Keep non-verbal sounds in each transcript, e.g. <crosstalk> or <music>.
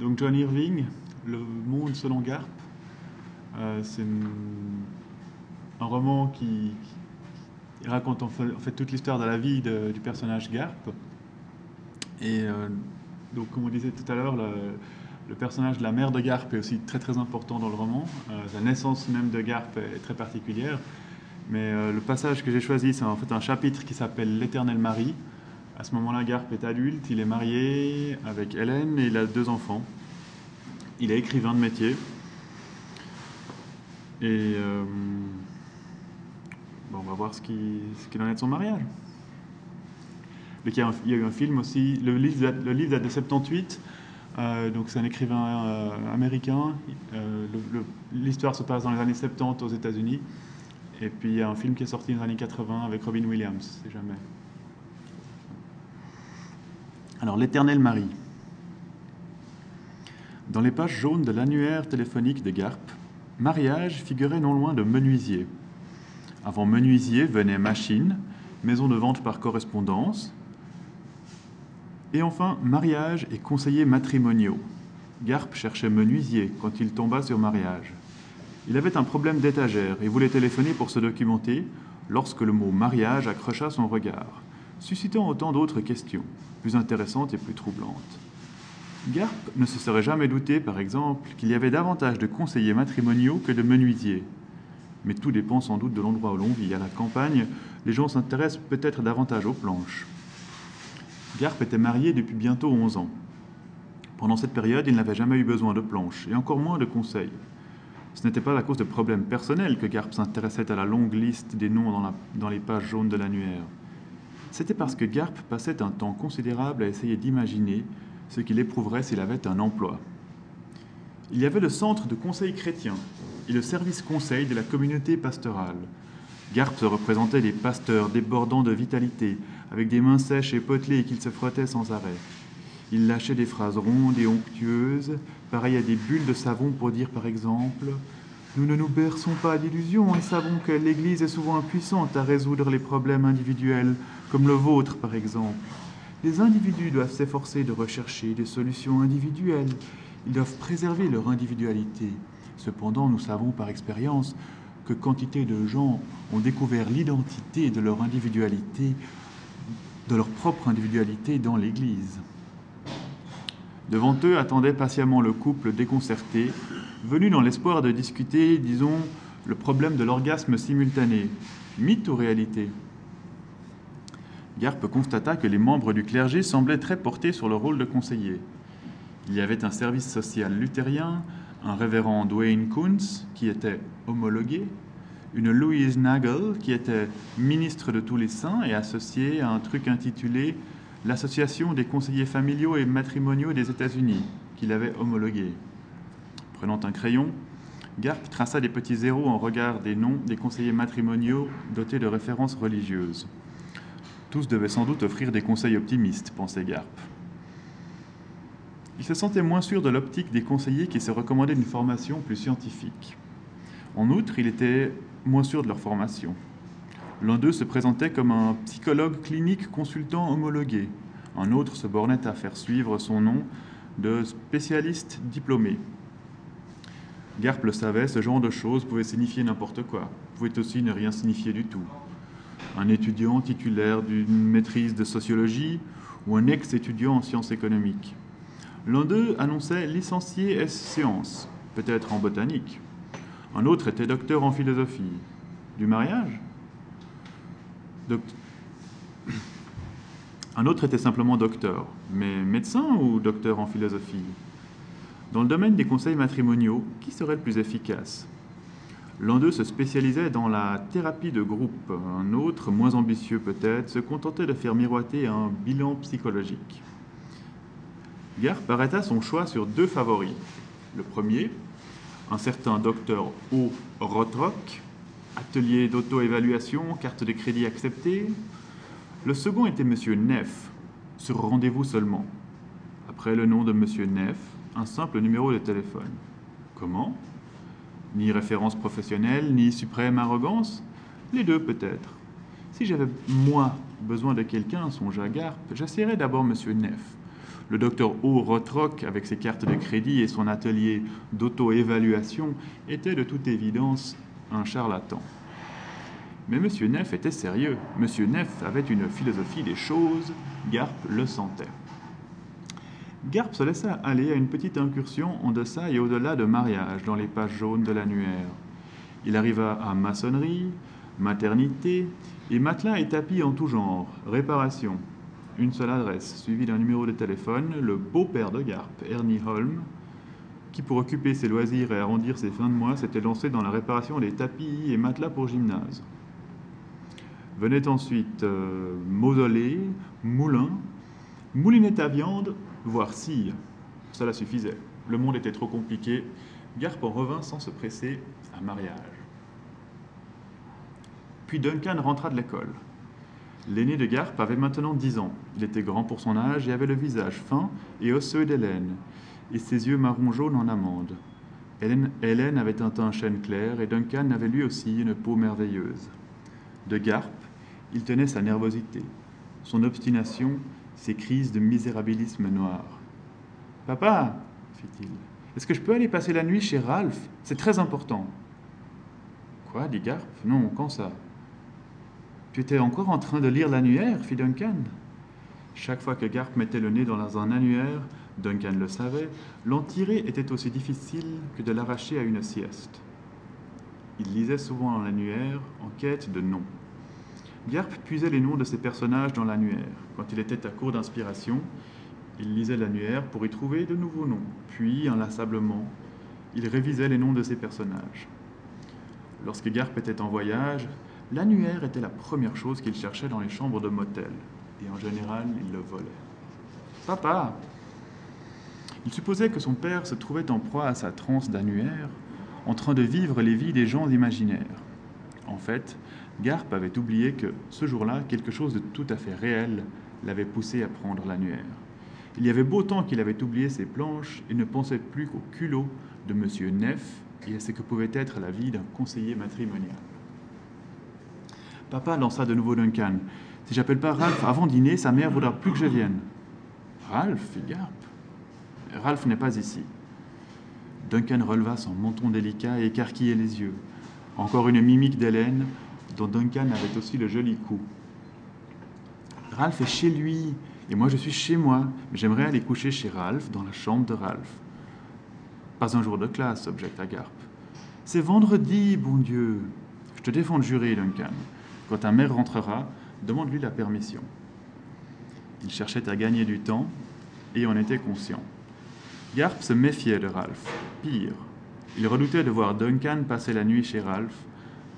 Donc John Irving, Le Monde selon Garp, euh, c'est un roman qui, raconte en fait, toute l'histoire de la vie du personnage Garp. Et euh, donc, comme on disait tout à l'heure, le, personnage de la mère de Garp est aussi très très important dans le roman. Euh, la naissance même de Garp est très particulière. Mais le passage que j'ai choisi, c'est en fait un chapitre qui s'appelle L'éternel mari. À ce moment-là, Garp est adulte, il est marié avec Hélène et il a deux enfants. Il est écrivain de métier. Et euh, on va voir ce qui- ce qu'il en est de son mariage. Il, y a un- eu un film aussi. Le livre date, de 78. euh, donc c'est un écrivain euh, américain. L'histoire se passe dans les années 70 aux États-Unis. Et puis il y a un film qui est sorti dans les années 80 avec Robin Williams, c'est jamais. Alors, l'éternel mari. Dans les pages jaunes de l'annuaire téléphonique de Garp, mariage figurait non loin de menuisier. Avant menuisier venait machine, maison de vente par correspondance. Et enfin, mariage et conseillers matrimoniaux. Garp cherchait menuisier quand il tomba sur mariage. Il avait un problème d'étagère et voulait téléphoner pour se documenter lorsque le mot mariage accrocha son regard, suscitant autant d'autres questions, plus intéressantes et plus troublantes. Garp ne se serait jamais douté, par exemple, qu'il y avait davantage de conseillers matrimoniaux que de menuisiers. Mais tout dépend sans doute de l'endroit où l'on vit. À la campagne, les gens s'intéressent peut-être davantage aux planches. Garp était marié depuis bientôt 11 ans. Pendant cette période, il n'avait jamais eu besoin de planches, et encore moins de conseils. Ce n'était pas à cause de problèmes personnels que Garp s'intéressait à la longue liste des noms dans, dans les pages jaunes de l'annuaire. C'était parce que Garp passait un temps considérable à essayer d'imaginer ce qu'il éprouverait s'il avait un emploi. Il y avait le centre de conseil chrétien et le service conseil de la communauté pastorale. Garp se représentait des pasteurs débordant de vitalité, avec des mains sèches et potelées qu'ils se frottaient sans arrêt. Il lâchait des phrases rondes et onctueuses, pareilles à des bulles de savon pour dire par exemple Nous ne nous berçons pas d'illusions et savons que l'Église est souvent impuissante à résoudre les problèmes individuels, comme le vôtre par exemple. Les individus doivent s'efforcer de rechercher des solutions individuelles. Ils doivent préserver leur individualité. Cependant, nous savons par expérience que quantité de gens ont découvert l'identité de leur individualité, de leur propre individualité dans l'Église. Devant eux attendait patiemment le couple déconcerté, venu dans l'espoir de discuter, disons, le problème de l'orgasme simultané. Mythe ou réalité? Garpe constata que les membres du clergé semblaient très portés sur le rôle de conseiller. Il y avait un service social luthérien, un révérend Dwayne Kuntz qui était homologué, une Louise Nagel qui était ministre de tous les saints et associée à un truc intitulé l'Association des conseillers familiaux et matrimoniaux des États-Unis, qu'il avait homologué. Prenant un crayon, Garp traça des petits zéros en regard des noms des conseillers matrimoniaux dotés de références religieuses. Tous devaient sans doute offrir des conseils optimistes, pensait Garp. Il se sentait moins sûr de l'optique des conseillers qui se recommandaient une formation plus scientifique. En outre, il était moins sûr de leur formation. L'un d'eux se présentait comme un psychologue clinique consultant homologué. Un autre se bornait à faire suivre son nom de spécialiste diplômé. Garp le savait, ce genre de choses pouvait signifier n'importe quoi, pouvait aussi ne rien signifier du tout. Un étudiant titulaire d'une maîtrise de sociologie ou un ex-étudiant en sciences économiques. L'un d'eux annonçait licencié S sciences, peut-être en botanique. Un autre était docteur en philosophie. Du mariage? Un autre était simplement docteur, mais médecin ou docteur en philosophie? Dans le domaine des conseils matrimoniaux, qui serait le plus efficace? L'un d'eux se spécialisait dans la thérapie de groupe, un autre, moins ambitieux peut-être, se contentait de faire miroiter un bilan psychologique. Garp arrêta son choix sur deux favoris. Le premier, un certain docteur O. Rotrock, atelier d'auto-évaluation, carte de crédit acceptée. Le second était M. Neff, sur rendez-vous seulement. Après le nom de M. Neff, un simple numéro de téléphone. Comment? Ni référence professionnelle, ni suprême arrogance Les deux peut-être. Si j'avais, moi, besoin de quelqu'un, songea Garp, j'essaierais d'abord M. Neff. Le docteur O. Rotrock, avec ses cartes de crédit et son atelier d'auto-évaluation, était de toute évidence un charlatan. Mais M. Neff était sérieux. M. Neff avait une philosophie des choses. Garp le sentait. Garp se laissa aller à une petite incursion en deçà et au-delà de mariage dans les pages jaunes de l'annuaire. Il arriva à maçonnerie, maternité et matelas et tapis en tout genre, réparation. Une seule adresse, suivie d'un numéro de téléphone, le beau-père de Garp, Ernie Holm, qui pour occuper ses loisirs et arrondir ses fins de mois s'était lancé dans la réparation des tapis et matelas pour gymnase. Venait ensuite euh, mausolée, moulin, moulinette à viande, voire cire. Cela suffisait. Le monde était trop compliqué. Garp en revint sans se presser à mariage. Puis Duncan rentra de l'école. L'aîné de Garp avait maintenant dix ans. Il était grand pour son âge et avait le visage fin et osseux d'Hélène, et ses yeux marron jaune en amande. Hélène, Hélène avait un teint chêne clair et Duncan avait lui aussi une peau merveilleuse. De Garp, il tenait sa nervosité, son obstination, ses crises de misérabilisme noir. Papa, fit-il, est-ce que je peux aller passer la nuit chez Ralph? C'est très important. Quoi dit Garp Non, quand ça Tu étais encore en train de lire l'annuaire fit Duncan. Chaque fois que Garp mettait le nez dans un annuaire, Duncan le savait, l'en tirer était aussi difficile que de l'arracher à une sieste. Il lisait souvent l'annuaire en quête de noms. Garp puisait les noms de ses personnages dans l'annuaire. Quand il était à court d'inspiration, il lisait l'annuaire pour y trouver de nouveaux noms. Puis, inlassablement, il révisait les noms de ses personnages. Lorsque Garp était en voyage, l'annuaire était la première chose qu'il cherchait dans les chambres de motel. Et en général, il le volait. Papa Il supposait que son père se trouvait en proie à sa transe d'annuaire, en train de vivre les vies des gens imaginaires. En fait, Garp avait oublié que, ce jour-là, quelque chose de tout à fait réel l'avait poussé à prendre l'annuaire. Il y avait beau temps qu'il avait oublié ses planches et ne pensait plus qu'au culot de M. Neff et à ce que pouvait être la vie d'un conseiller matrimonial. Papa lança de nouveau Duncan. Si j'appelle pas Ralph avant dîner, sa mère voudra plus que je vienne. Ralph, fit Garp. Ralph n'est pas ici. Duncan releva son menton délicat et écarquillait les yeux. Encore une mimique d'Hélène, dont Duncan avait aussi le joli coup. Ralph est chez lui, et moi je suis chez moi, mais j'aimerais aller coucher chez Ralph, dans la chambre de Ralph. Pas un jour de classe, objecta Garp. C'est vendredi, bon Dieu. Je te défends de jurer, Duncan. Quand ta mère rentrera, demande-lui la permission. Il cherchait à gagner du temps et en était conscient. Garp se méfiait de Ralph. Pire, il redoutait de voir Duncan passer la nuit chez Ralph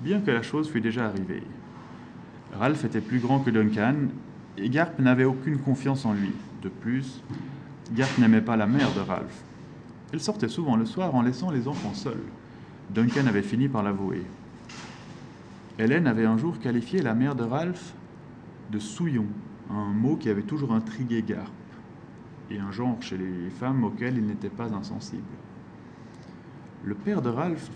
bien que la chose fût déjà arrivée. Ralph était plus grand que Duncan, et Garp n'avait aucune confiance en lui. De plus, Garp n'aimait pas la mère de Ralph. Elle sortait souvent le soir en laissant les enfants seuls. Duncan avait fini par l'avouer. Hélène avait un jour qualifié la mère de Ralph de souillon, un mot qui avait toujours intrigué Garp, et un genre chez les femmes auquel il n'était pas insensible. Le père de Ralph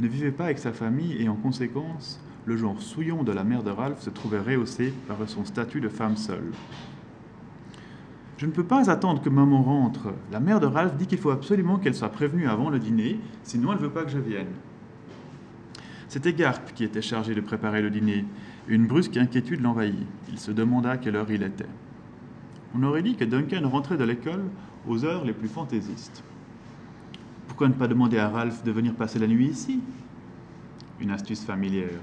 ne vivait pas avec sa famille et en conséquence, le genre souillon de la mère de Ralph se trouvait rehaussé par son statut de femme seule. Je ne peux pas attendre que maman rentre. La mère de Ralph dit qu'il faut absolument qu'elle soit prévenue avant le dîner, sinon elle ne veut pas que je vienne. C'était Garp qui était chargé de préparer le dîner. Une brusque inquiétude l'envahit. Il se demanda quelle heure il était. On aurait dit que Duncan rentrait de l'école aux heures les plus fantaisistes. Ne pas demander à Ralph de venir passer la nuit ici? Une astuce familière.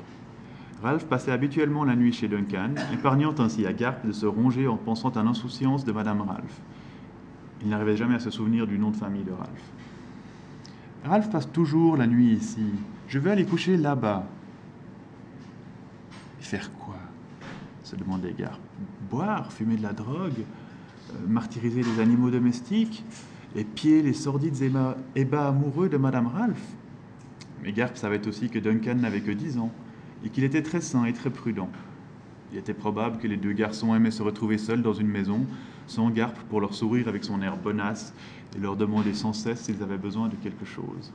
Ralph passait habituellement la nuit chez Duncan, épargnant ainsi à Garp de se ronger en pensant à l'insouciance de Madame Ralph. Il n'arrivait jamais à se souvenir du nom de famille de Ralph. Ralph passe toujours la nuit ici. Je vais aller coucher là-bas. Faire quoi? se demandait Garp. Boire, fumer de la drogue, euh, martyriser les animaux domestiques pieds, les sordides ébats, amoureux de Madame Ralph. Mais Garp savait aussi que Duncan n'avait que dix ans et qu'il était très sain et très prudent. Il était probable que les deux garçons aimaient se retrouver seuls dans une maison, sans Garp pour leur sourire avec son air bonasse et leur demander sans cesse s'ils avaient besoin de quelque chose.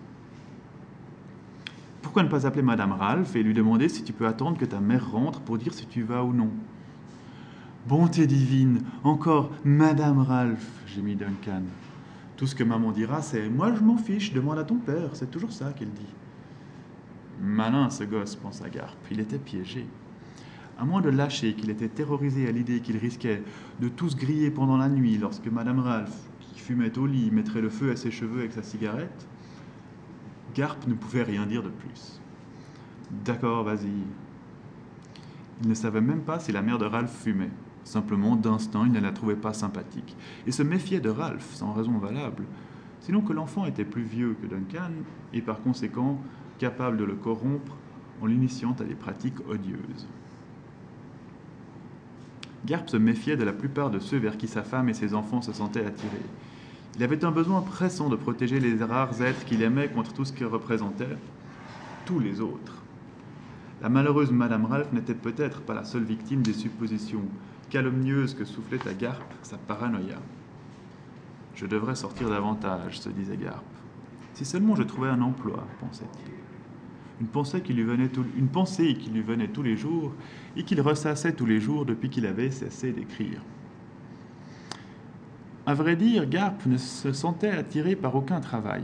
Pourquoi ne pas appeler Madame Ralph et lui demander si tu peux attendre que ta mère rentre pour dire si tu vas ou non? Bonté divine, encore Madame Ralph, gémit Duncan. Tout ce que maman dira, c'est Moi je m'en fiche, demande à ton père, c'est toujours ça qu'elle dit. Malin ce gosse, pensa Garp, il était piégé. À moins de lâcher qu'il était terrorisé à l'idée qu'il risquait de tous griller pendant la nuit lorsque Madame Ralph, qui fumait au lit, mettrait le feu à ses cheveux avec sa cigarette, Garp ne pouvait rien dire de plus. D'accord, vas-y. Il ne savait même pas si la mère de Ralph fumait. Simplement, d'instinct, il ne la trouvait pas sympathique. Et se méfiait de Ralph, sans raison valable. Sinon que l'enfant était plus vieux que Duncan, et par conséquent capable de le corrompre en l'initiant à des pratiques odieuses. Garp se méfiait de la plupart de ceux vers qui sa femme et ses enfants se sentaient attirés. Il avait un besoin pressant de protéger les rares êtres qu'il aimait contre tout ce qu'ils représentaient, tous les autres. La malheureuse Madame Ralph n'était peut-être pas la seule victime des suppositions calomnieuse que soufflait à Garp sa paranoïa. Je devrais sortir davantage, se disait Garp. Si seulement je trouvais un emploi, pensait-il. Une pensée, qui lui venait une pensée qui lui venait tous les jours et qu'il ressassait tous les jours depuis qu'il avait cessé d'écrire. À vrai dire, Garp ne se sentait attiré par aucun travail,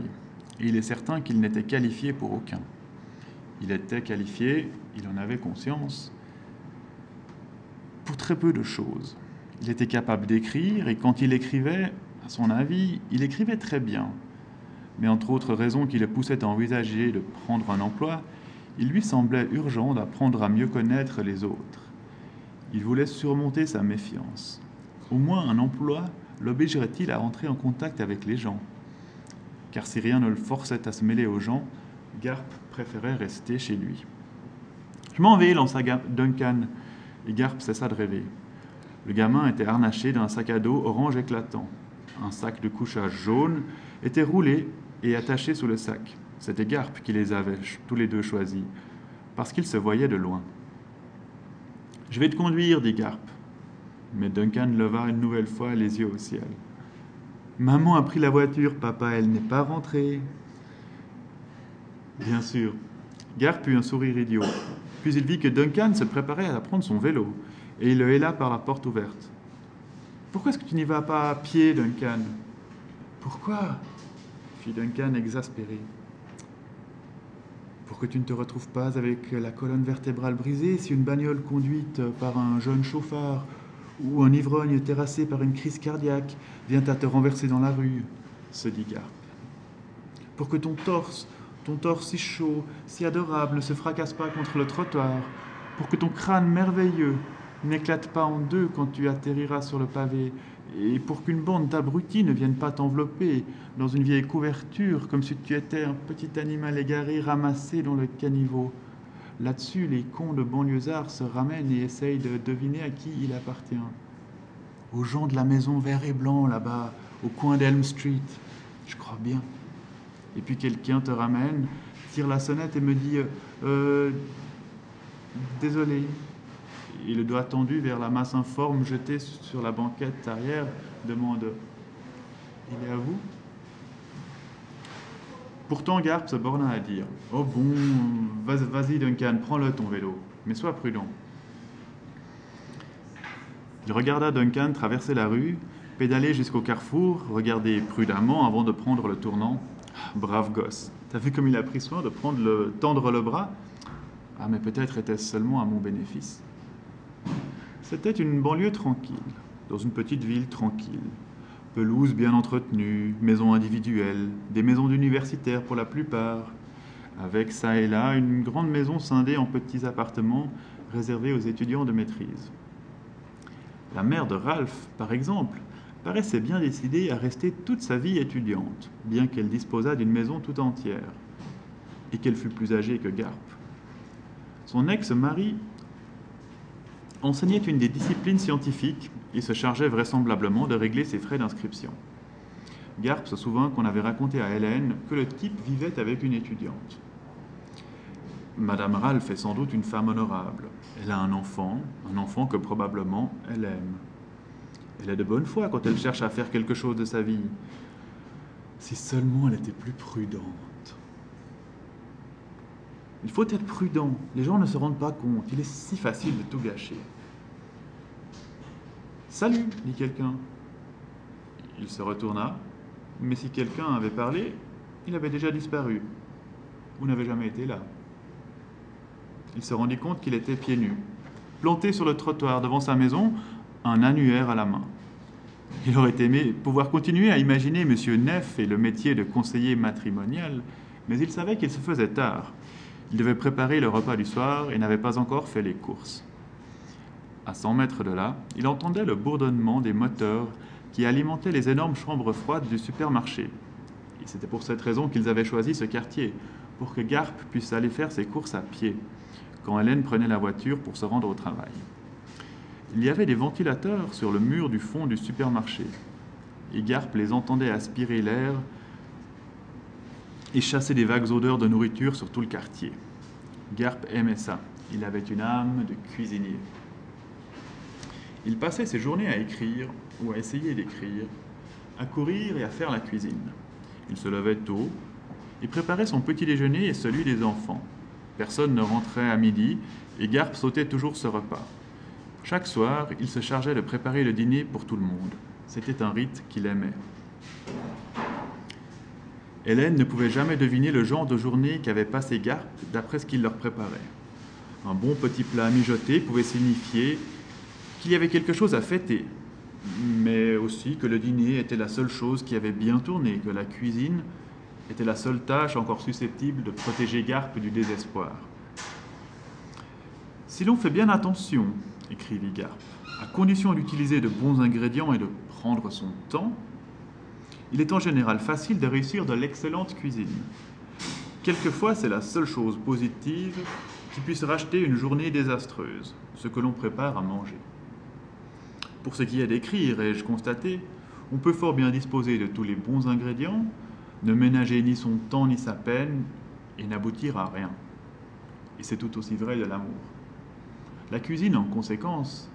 et il est certain qu'il n'était qualifié pour aucun. Il était qualifié, il en avait conscience, très peu de choses. Il était capable d'écrire et quand il écrivait, à son avis, il écrivait très bien. Mais entre autres raisons qui le poussaient à envisager de prendre un emploi, il lui semblait urgent d'apprendre à mieux connaître les autres. Il voulait surmonter sa méfiance. Au moins un emploi l'obligerait-il à entrer en contact avec les gens Car si rien ne le forçait à se mêler aux gens, Garp préférait rester chez lui. Je m'en vais, lança Duncan et Garp cessa de rêver. Le gamin était harnaché d'un sac à dos orange éclatant. Un sac de couchage jaune était roulé et attaché sous le sac. C'était Garp qui les avait tous les deux choisis, parce qu'ils se voyaient de loin. Je vais te conduire, dit Garp. Mais Duncan leva une nouvelle fois les yeux au ciel. Maman a pris la voiture, papa, elle n'est pas rentrée. Bien sûr. Garp eut un sourire idiot. Puis il vit que Duncan se préparait à prendre son vélo, et il le héla par la porte ouverte. Pourquoi est-ce que tu n'y vas pas à pied, Duncan? Pourquoi? fit Duncan exaspéré. Pour que tu ne te retrouves pas avec la colonne vertébrale brisée si une bagnole conduite par un jeune chauffard ou un ivrogne terrassé par une crise cardiaque vient à te renverser dans la rue, se dit Garp. Pour que ton torse ton torse si chaud, si adorable ne se fracasse pas contre le trottoir, pour que ton crâne merveilleux n'éclate pas en deux quand tu atterriras sur le pavé, et pour qu'une bande d'abrutis ne vienne pas t'envelopper dans une vieille couverture comme si tu étais un petit animal égaré ramassé dans le caniveau. Là-dessus, les cons de banlieusards se ramènent et essayent de deviner à qui il appartient. Aux gens de la maison vert et blanc là-bas, au coin d'Elm Street, je crois bien et puis quelqu'un te ramène, tire la sonnette et me dit euh, Désolé. Et le doigt tendu vers la masse informe jetée sur la banquette arrière demande Il est à vous? Pourtant, Garp se borna à dire Oh bon, vas-y Duncan, prends-le ton vélo, mais sois prudent. Il regarda Duncan traverser la rue, pédaler jusqu'au carrefour, regarder prudemment avant de prendre le tournant Brave gosse. T'as vu comme il a pris soin de prendre le, tendre le bras? Ah, mais peut-être était-ce seulement à mon bénéfice. C'était une banlieue tranquille, dans une petite ville tranquille. Pelouse bien entretenue, maisons individuelles, des maisons d'universitaires pour la plupart, avec ça et là une grande maison scindée en petits appartements réservés aux étudiants de maîtrise. La mère de Ralph, par exemple, paraissait bien décidée à rester toute sa vie étudiante, bien qu'elle disposât d'une maison tout entière, et qu'elle fût plus âgée que Garp. Son ex-mari enseignait une des disciplines scientifiques et se chargeait vraisemblablement de régler ses frais d'inscription. Garp se souvint qu'on avait raconté à Hélène que le type vivait avec une étudiante. Madame Ralph est sans doute une femme honorable. Elle a un enfant, un enfant que probablement elle aime. Elle est de bonne foi quand elle cherche à faire quelque chose de sa vie. Si seulement elle était plus prudente. Il faut être prudent. Les gens ne se rendent pas compte. Il est si facile de tout gâcher. Salut dit quelqu'un. Il se retourna, mais si quelqu'un avait parlé, il avait déjà disparu. Vous n'avez jamais été là. Il se rendit compte qu'il était pieds nus, planté sur le trottoir devant sa maison, un annuaire à la main. Il aurait aimé pouvoir continuer à imaginer M. Neff et le métier de conseiller matrimonial, mais il savait qu'il se faisait tard. Il devait préparer le repas du soir et n'avait pas encore fait les courses. À 100 mètres de là, il entendait le bourdonnement des moteurs qui alimentaient les énormes chambres froides du supermarché. Et c'était pour cette raison qu'ils avaient choisi ce quartier, pour que Garp puisse aller faire ses courses à pied, quand Hélène prenait la voiture pour se rendre au travail. Il y avait des ventilateurs sur le mur du fond du supermarché, et Garp les entendait aspirer l'air et chasser des vagues odeurs de nourriture sur tout le quartier. Garp aimait ça. Il avait une âme de cuisinier. Il passait ses journées à écrire ou à essayer d'écrire, à courir et à faire la cuisine. Il se levait tôt et préparait son petit déjeuner et celui des enfants. Personne ne rentrait à midi et Garp sautait toujours ce repas. Chaque soir, il se chargeait de préparer le dîner pour tout le monde. C'était un rite qu'il aimait. Hélène ne pouvait jamais deviner le genre de journée qu'avait passé Garp d'après ce qu'il leur préparait. Un bon petit plat mijoté pouvait signifier qu'il y avait quelque chose à fêter, mais aussi que le dîner était la seule chose qui avait bien tourné, que la cuisine était la seule tâche encore susceptible de protéger Garp du désespoir. Si l'on fait bien attention, écrivit Garp, à condition d'utiliser de bons ingrédients et de prendre son temps, il est en général facile de réussir de l'excellente cuisine. Quelquefois, c'est la seule chose positive qui puisse racheter une journée désastreuse, ce que l'on prépare à manger. Pour ce qui est d'écrire, ai-je constaté, on peut fort bien disposer de tous les bons ingrédients, ne ménager ni son temps ni sa peine, et n'aboutir à rien. Et c'est tout aussi vrai de l'amour. La cuisine, en conséquence,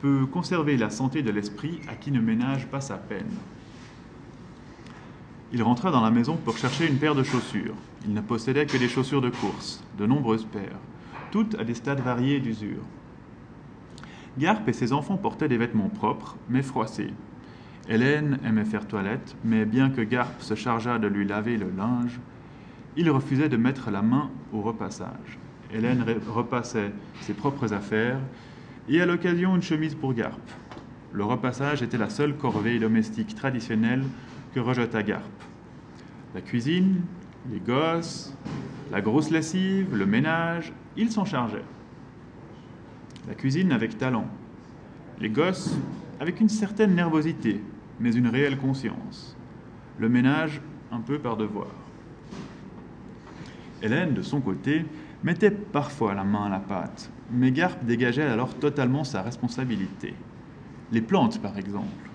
peut conserver la santé de l'esprit à qui ne ménage pas sa peine. Il rentra dans la maison pour chercher une paire de chaussures. Il ne possédait que des chaussures de course, de nombreuses paires, toutes à des stades variés d'usure. Garp et ses enfants portaient des vêtements propres, mais froissés. Hélène aimait faire toilette, mais bien que Garp se chargeât de lui laver le linge, il refusait de mettre la main au repassage. Hélène repassait ses propres affaires et à l'occasion une chemise pour Garp. Le repassage était la seule corvée domestique traditionnelle que rejeta Garp. La cuisine, les gosses, la grosse lessive, le ménage, il s'en chargeait. La cuisine avec talent. Les gosses avec une certaine nervosité, mais une réelle conscience. Le ménage un peu par devoir. Hélène, de son côté, mettait parfois la main à la pâte, mais Garp dégageait alors totalement sa responsabilité. Les plantes, par exemple.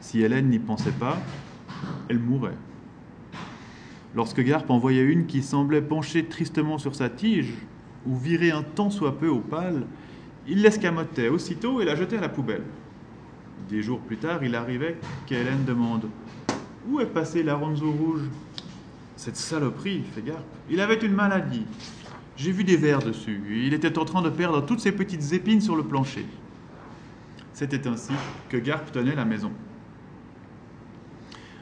Si Hélène n'y pensait pas, elle mourait. Lorsque Garp en voyait une qui semblait pencher tristement sur sa tige, ou virer un tant soit peu au pâle, il l'escamotait aussitôt et la jetait à la poubelle. Des jours plus tard, il arrivait qu'Hélène demande Où est passé l'aronzo rouge? Cette saloperie, fait Garp. Il avait une maladie. J'ai vu des vers dessus. Il était en train de perdre toutes ses petites épines sur le plancher. C'était ainsi que Garp tenait la maison.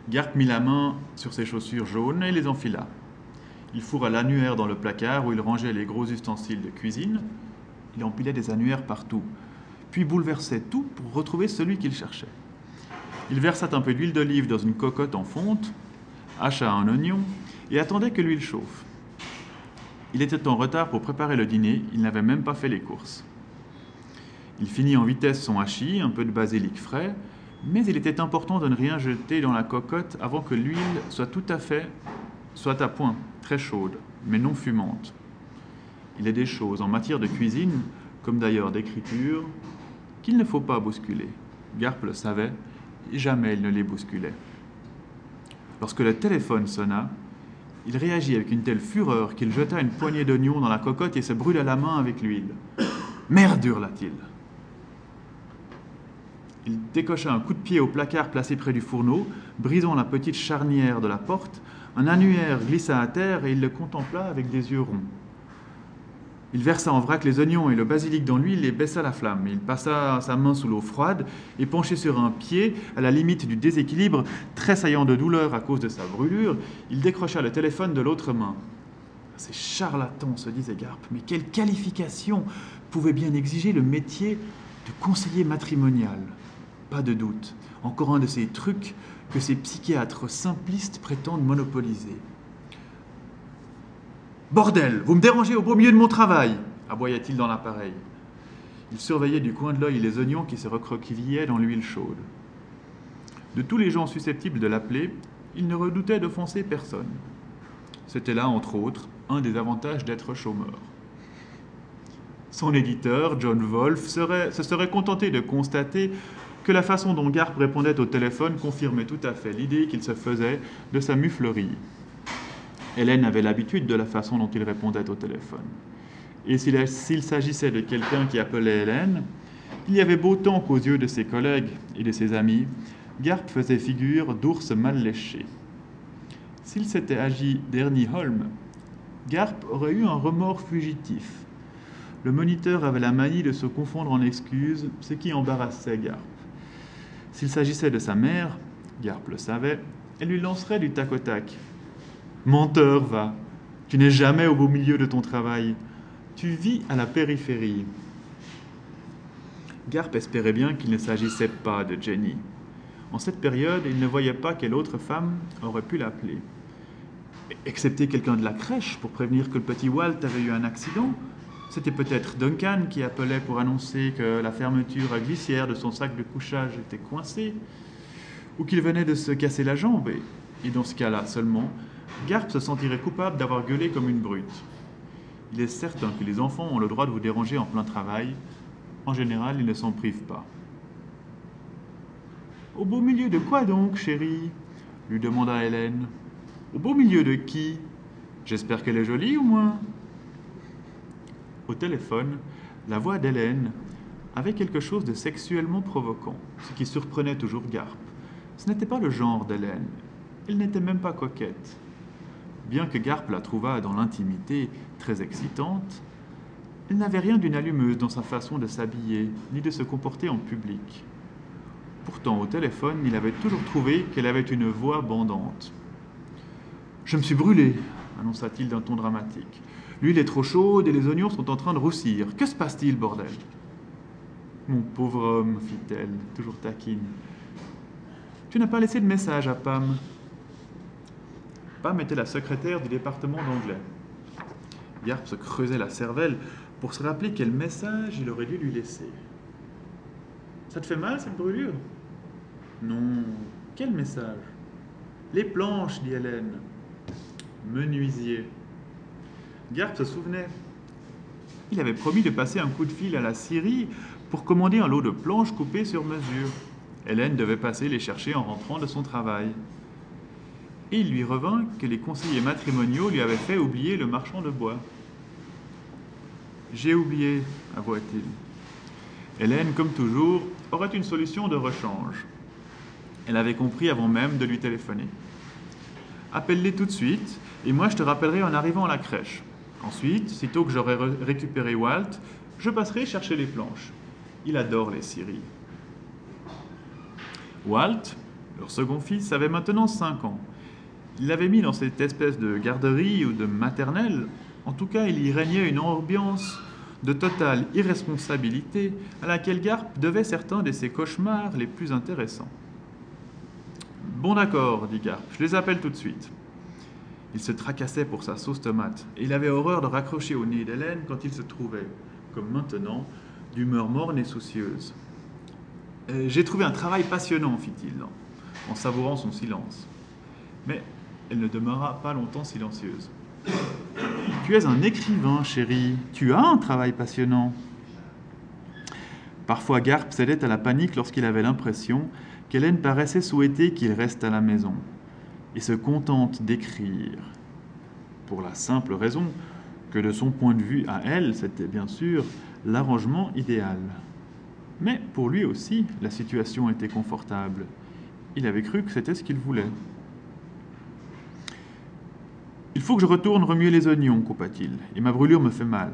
Garp mit la main sur ses chaussures jaunes et les enfila. Il fourra l'annuaire dans le placard où il rangeait les gros ustensiles de cuisine. Il empilait des annuaires partout, puis bouleversait tout pour retrouver celui qu'il cherchait. Il versa un peu d'huile d'olive dans une cocotte en fonte, hacha un oignon et attendait que l'huile chauffe. Il était en retard pour préparer le dîner, il n'avait même pas fait les courses. Il finit en vitesse son hachis, un peu de basilic frais, mais il était important de ne rien jeter dans la cocotte avant que l'huile soit tout à fait, soit à point, très chaude, mais non fumante. Il est des choses en matière de cuisine, comme d'ailleurs d'écriture, qu'il ne faut pas bousculer. Garp le savait, et jamais il ne les bousculait. Lorsque le téléphone sonna, il réagit avec une telle fureur qu'il jeta une poignée d'oignons dans la cocotte et se brûla la main avec l'huile. Merde, hurla-t-il. Il décocha un coup de pied au placard placé près du fourneau, brisant la petite charnière de la porte. Un annuaire glissa à terre et il le contempla avec des yeux ronds. Il versa en vrac les oignons et le basilic dans l'huile et baissa la flamme. Il passa sa main sous l'eau froide et penché sur un pied, à la limite du déséquilibre, tressaillant de douleur à cause de sa brûlure, il décrocha le téléphone de l'autre main. C'est charlatan, se disait Garp, mais quelle qualification pouvait bien exiger le métier de conseiller matrimonial? Pas de doute, encore un de ces trucs que ces psychiatres simplistes prétendent monopoliser. Bordel, vous me dérangez au beau milieu de mon travail aboya-t-il dans l'appareil. Il surveillait du coin de l'œil les oignons qui se recroquivillaient dans l'huile chaude. De tous les gens susceptibles de l'appeler, il ne redoutait d'offenser personne. C'était là, entre autres, un des avantages d'être chômeur. Son éditeur, John Wolfe, se serait contenté de constater que la façon dont Garp répondait au téléphone confirmait tout à fait l'idée qu'il se faisait de sa muflerie. Hélène avait l'habitude de la façon dont il répondait au téléphone. Et s'il s'agissait de quelqu'un qui appelait Hélène, il y avait beau temps qu'aux yeux de ses collègues et de ses amis, Garp faisait figure d'ours mal léché. S'il s'était agi d'Ernie Holm, Garp aurait eu un remords fugitif. Le moniteur avait la manie de se confondre en excuses, ce qui embarrassait Garp. S'il s'agissait de sa mère, Garp le savait, elle lui lancerait du tac au tac. Menteur, va. Tu n'es jamais au beau milieu de ton travail. Tu vis à la périphérie. Garp espérait bien qu'il ne s'agissait pas de Jenny. En cette période, il ne voyait pas quelle autre femme aurait pu l'appeler. Excepté quelqu'un de la crèche pour prévenir que le petit Walt avait eu un accident. C'était peut-être Duncan qui appelait pour annoncer que la fermeture à glissière de son sac de couchage était coincée, ou qu'il venait de se casser la jambe, et dans ce cas-là seulement, Garp se sentirait coupable d'avoir gueulé comme une brute. Il est certain que les enfants ont le droit de vous déranger en plein travail. En général, ils ne s'en privent pas. Au beau milieu de quoi donc, chérie? lui demanda Hélène. Au beau milieu de qui? J'espère qu'elle est jolie au moins. Au téléphone, la voix d'Hélène avait quelque chose de sexuellement provoquant, ce qui surprenait toujours Garp. Ce n'était pas le genre d'Hélène. Elle n'était même pas coquette. Bien que Garp la trouvât dans l'intimité très excitante, elle n'avait rien d'une allumeuse dans sa façon de s'habiller ni de se comporter en public. Pourtant, au téléphone, il avait toujours trouvé qu'elle avait une voix bandante. Je me suis brûlé, annonça-t-il d'un ton dramatique. L'huile est trop chaude et les oignons sont en train de roussir. Que se passe-t-il, bordel Mon pauvre homme, fit-elle, toujours taquine. Tu n'as pas laissé de message à Pam? Pam était la secrétaire du département d'anglais. Garp se creusait la cervelle pour se rappeler quel message il aurait dû lui laisser. Ça te fait mal cette brûlure? Non. Quel message? Les planches, dit Hélène. Menuisier. Garp se souvenait. Il avait promis de passer un coup de fil à la Syrie pour commander un lot de planches coupées sur mesure. Hélène devait passer les chercher en rentrant de son travail et il lui revint que les conseillers matrimoniaux lui avaient fait oublier le marchand de bois. J'ai oublié, avoua-t-il. Hélène, comme toujours, aurait une solution de rechange. Elle avait compris avant même de lui téléphoner. Appelle-les tout de suite, et moi je te rappellerai en arrivant à la crèche. Ensuite, sitôt que j'aurai récupéré Walt, je passerai chercher les planches. Il adore les scieries. Walt, leur second fils, avait maintenant 5 ans il l'avait mis dans cette espèce de garderie ou de maternelle. En tout cas, il y régnait une ambiance de totale irresponsabilité à laquelle Garp devait certains de ses cauchemars les plus intéressants. Bon d'accord, dit Garp, je les appelle tout de suite. Il se tracassait pour sa sauce tomate, et il avait horreur de raccrocher au nez d'Hélène quand il se trouvait, comme maintenant, d'humeur morne et soucieuse. Euh, j'ai trouvé un travail passionnant, fit-il, en savourant son silence. Mais elle ne demeura pas longtemps silencieuse. Tu es un écrivain, chérie. Tu as un travail passionnant. Parfois, Garp cédait à la panique lorsqu'il avait l'impression qu'Hélène paraissait souhaiter qu'il reste à la maison et se contente d'écrire. Pour la simple raison que de son point de vue à elle, c'était bien sûr l'arrangement idéal. Mais pour lui aussi, la situation était confortable. Il avait cru que c'était ce qu'il voulait. Il faut que je retourne remuer les oignons, coupa-t-il, et ma brûlure me fait mal.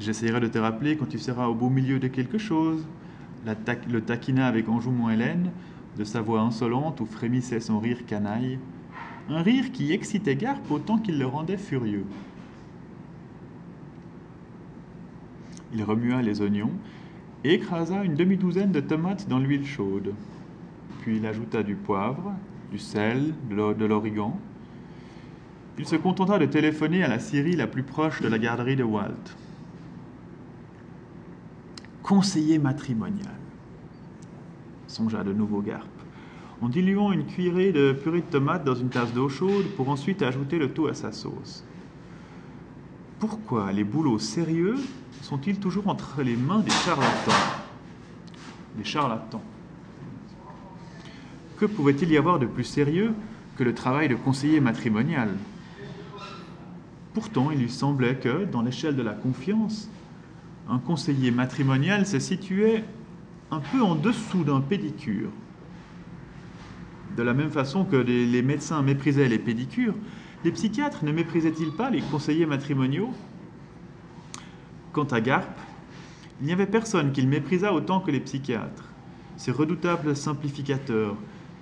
J'essaierai de te rappeler quand tu seras au beau milieu de quelque chose. le taquina avec enjouement Hélène, de sa voix insolente où frémissait son rire canaille. Un rire qui excitait Garp autant qu'il le rendait furieux. Il remua les oignons et écrasa une demi-douzaine de tomates dans l'huile chaude. Puis il ajouta du poivre, du sel, de l'origan. Il se contenta de téléphoner à la scierie la plus proche de la garderie de Walt. Conseiller matrimonial, songea de nouveau Garp, en diluant une cuillerée de purée de tomate dans une tasse d'eau chaude pour ensuite ajouter le tout à sa sauce. Pourquoi les boulots sérieux sont-ils toujours entre les mains des charlatans? Des charlatans. Que pouvait-il y avoir de plus sérieux que le travail de conseiller matrimonial? Pourtant, il lui semblait que, dans l'échelle de la confiance, un conseiller matrimonial se situait un peu en dessous d'un pédicure. De la même façon que les, médecins méprisaient les pédicures, les psychiatres ne méprisaient-ils pas les conseillers matrimoniaux? Quant à Garp, il n'y avait personne qu'il méprisât autant que les psychiatres, ces redoutables simplificateurs,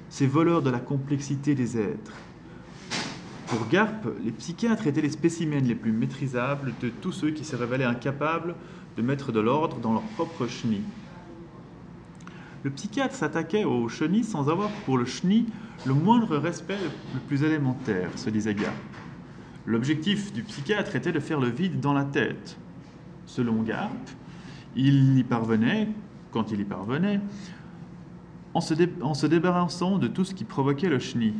ces voleurs de la complexité des êtres. Pour Garp, les psychiatres étaient les spécimens les plus maîtrisables de tous ceux qui se révélaient incapables de mettre de l'ordre dans leur propre chenille. Le psychiatre s'attaquait au chenille sans avoir pour le chenille le moindre respect le plus élémentaire, se disait Garp. L'objectif du psychiatre était de faire le vide dans la tête. Selon Garp, il y parvenait, quand il y parvenait, en se, débarrassant de tout ce qui provoquait le chenille.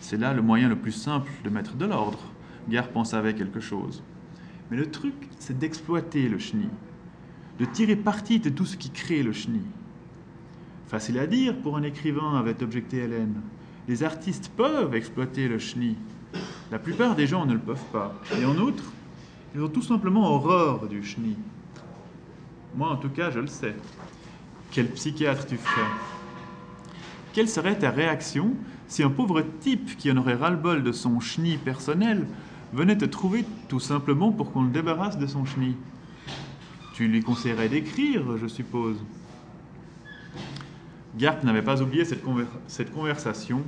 C'est là le moyen le plus simple de mettre de l'ordre. Garp en savait quelque chose. Mais le truc, c'est d'exploiter le chenille, de tirer parti de tout ce qui crée le chenille. Facile à dire pour un écrivain, avait objecté Hélène. Les artistes peuvent exploiter le chenille. La plupart des gens ne le peuvent pas. Et en outre, ils ont tout simplement horreur du chenille. Moi, en tout cas, je le sais. Quel psychiatre tu ferais quelle serait ta réaction si un pauvre type qui en aurait ras-le-bol de son chenille personnel venait te trouver tout simplement pour qu'on le débarrasse de son chenille? Tu lui conseillerais d'écrire, je suppose. Garp n'avait pas oublié cette, conversation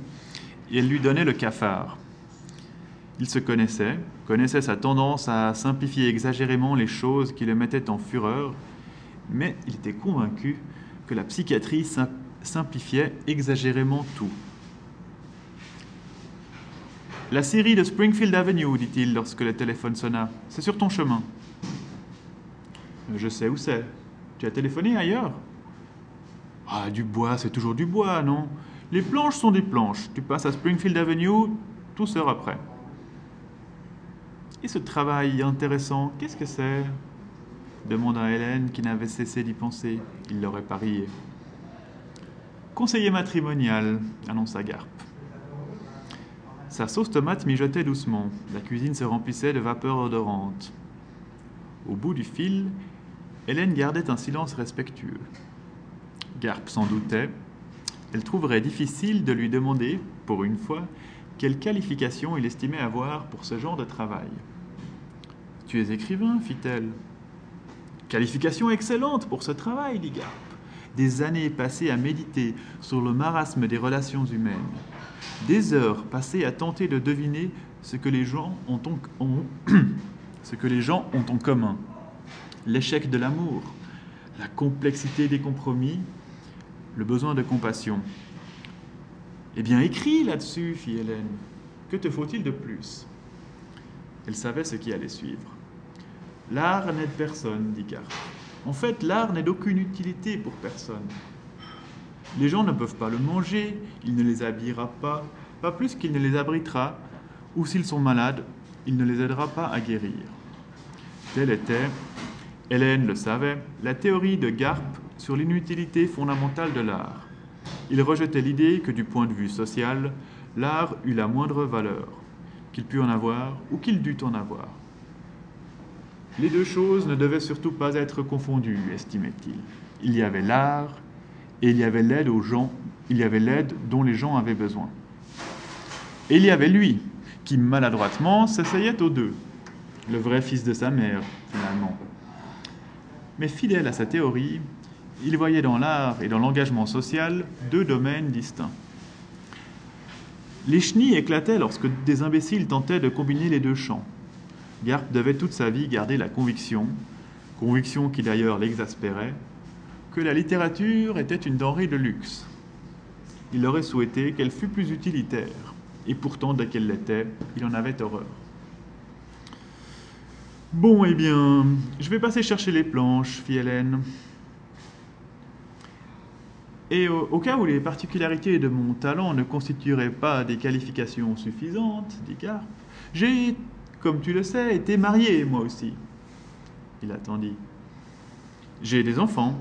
et elle lui donnait le cafard. Il se connaissait, connaissait sa tendance à simplifier exagérément les choses qui le mettaient en fureur, mais il était convaincu que la psychiatrie simplifiait exagérément tout. La série de Springfield Avenue, dit-il lorsque le téléphone sonna. C'est sur ton chemin. Je sais où c'est. Tu as téléphoné ailleurs? Ah, du bois, c'est toujours du bois, non? Les planches sont des planches. Tu passes à Springfield Avenue, tout sera prêt. Et ce travail intéressant, qu'est-ce que c'est? demanda Hélène qui n'avait cessé d'y penser. Il l'aurait parié. Conseiller matrimonial, annonça Garp. Sa sauce tomate mijotait doucement. La cuisine se remplissait de vapeurs odorantes. Au bout du fil, Hélène gardait un silence respectueux. Garp s'en doutait. Elle trouverait difficile de lui demander, pour une fois, quelle qualification il estimait avoir pour ce genre de travail. Tu es écrivain, fit-elle. Qualification excellente pour ce travail, dit Garp des années passées à méditer sur le marasme des relations humaines, des heures passées à tenter de deviner <coughs> ce que les gens ont en, commun, l'échec de l'amour, la complexité des compromis, le besoin de compassion. Eh bien, écris là-dessus, fit Hélène. Que te faut-il de plus? Elle savait ce qui allait suivre. L'art n'aide personne, dit Garth. En fait, l'art n'est d'aucune utilité pour personne. Les gens ne peuvent pas le manger, il ne les habillera pas, pas plus qu'il ne les abritera, ou s'ils sont malades, il ne les aidera pas à guérir. Telle était, Hélène le savait, la théorie de Garp sur l'inutilité fondamentale de l'art. Il rejetait l'idée que du point de vue social, l'art eut la moindre valeur, qu'il pût en avoir ou qu'il dût en avoir. Les deux choses ne devaient surtout pas être confondues, estimait-il. Il y avait l'art et il y avait l'aide aux gens, il y avait l'aide dont les gens avaient besoin. Et il y avait lui, qui maladroitement s'essayait aux deux, le vrai fils de sa mère, finalement. mais fidèle à sa théorie, il voyait dans l'art et dans l'engagement social deux domaines distincts. Les chenilles éclataient lorsque des imbéciles tentaient de combiner les deux champs. Garp devait toute sa vie garder la conviction, conviction qui d'ailleurs l'exaspérait, que la littérature était une denrée de luxe. Il aurait souhaité qu'elle fût plus utilitaire, et pourtant, dès qu'elle l'était, il en avait horreur. Bon, eh bien, je vais passer chercher les planches, fit Hélène. Et au, cas où les particularités de mon talent ne constitueraient pas des qualifications suffisantes, dit Garp, j'ai, comme tu le sais, été marié, moi aussi. Il attendit. J'ai des enfants.